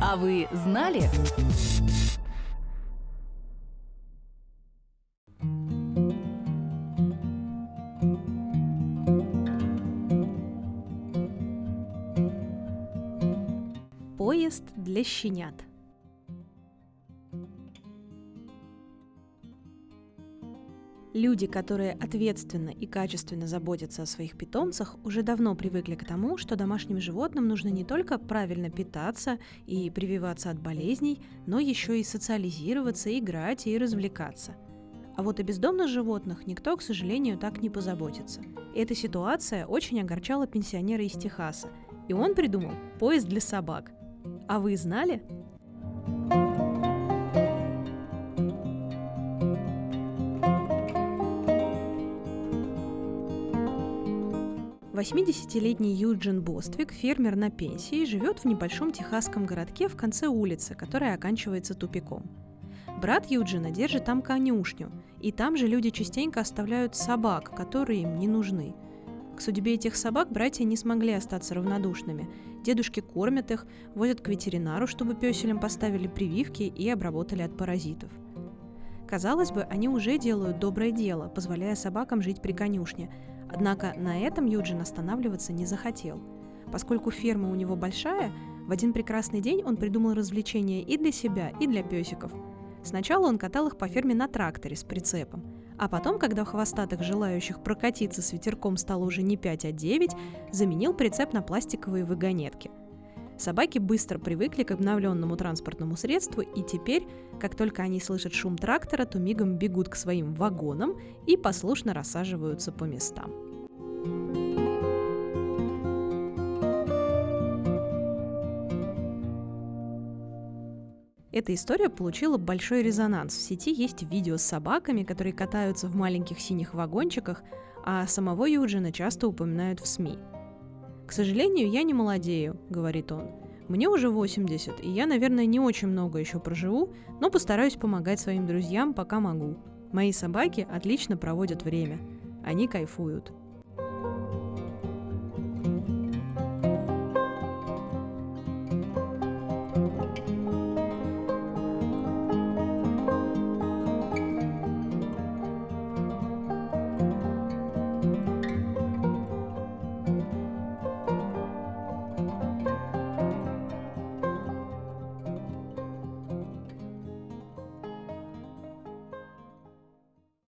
А вы знали? Поезд для щенят. Люди, которые ответственно и качественно заботятся о своих питомцах, уже давно привыкли к тому, что домашним животным нужно не только правильно питаться и прививаться от болезней, но еще и социализироваться, играть и развлекаться. А вот о бездомных животных никто, к сожалению, так не позаботится. Эта ситуация очень огорчала пенсионера из Техаса, и он придумал поезд для собак. А вы знали? 80-летний Юджин Боствик, фермер на пенсии, живет в небольшом техасском городке в конце улицы, которая оканчивается тупиком. Брат Юджина держит там конюшню, и там же люди частенько оставляют собак, которые им не нужны. К судьбе этих собак братья не смогли остаться равнодушными. Дедушки кормят их, возят к ветеринару, чтобы песелям поставили прививки и обработали от паразитов. Казалось бы, они уже делают доброе дело, позволяя собакам жить при конюшне, Однако на этом Юджин останавливаться не захотел. Поскольку ферма у него большая, в один прекрасный день он придумал развлечения и для себя, и для песиков. Сначала он катал их по ферме на тракторе с прицепом, а потом, когда хвостатых желающих прокатиться с ветерком стало уже не 5, а 9, заменил прицеп на пластиковые вагонетки – Собаки быстро привыкли к обновленному транспортному средству, и теперь, как только они слышат шум трактора, то мигом бегут к своим вагонам и послушно рассаживаются по местам. Эта история получила большой резонанс. В сети есть видео с собаками, которые катаются в маленьких синих вагончиках, а самого Юджина часто упоминают в СМИ. «К сожалению, я не молодею», — говорит он. «Мне уже 80, и я, наверное, не очень много еще проживу, но постараюсь помогать своим друзьям, пока могу. Мои собаки отлично проводят время. Они кайфуют».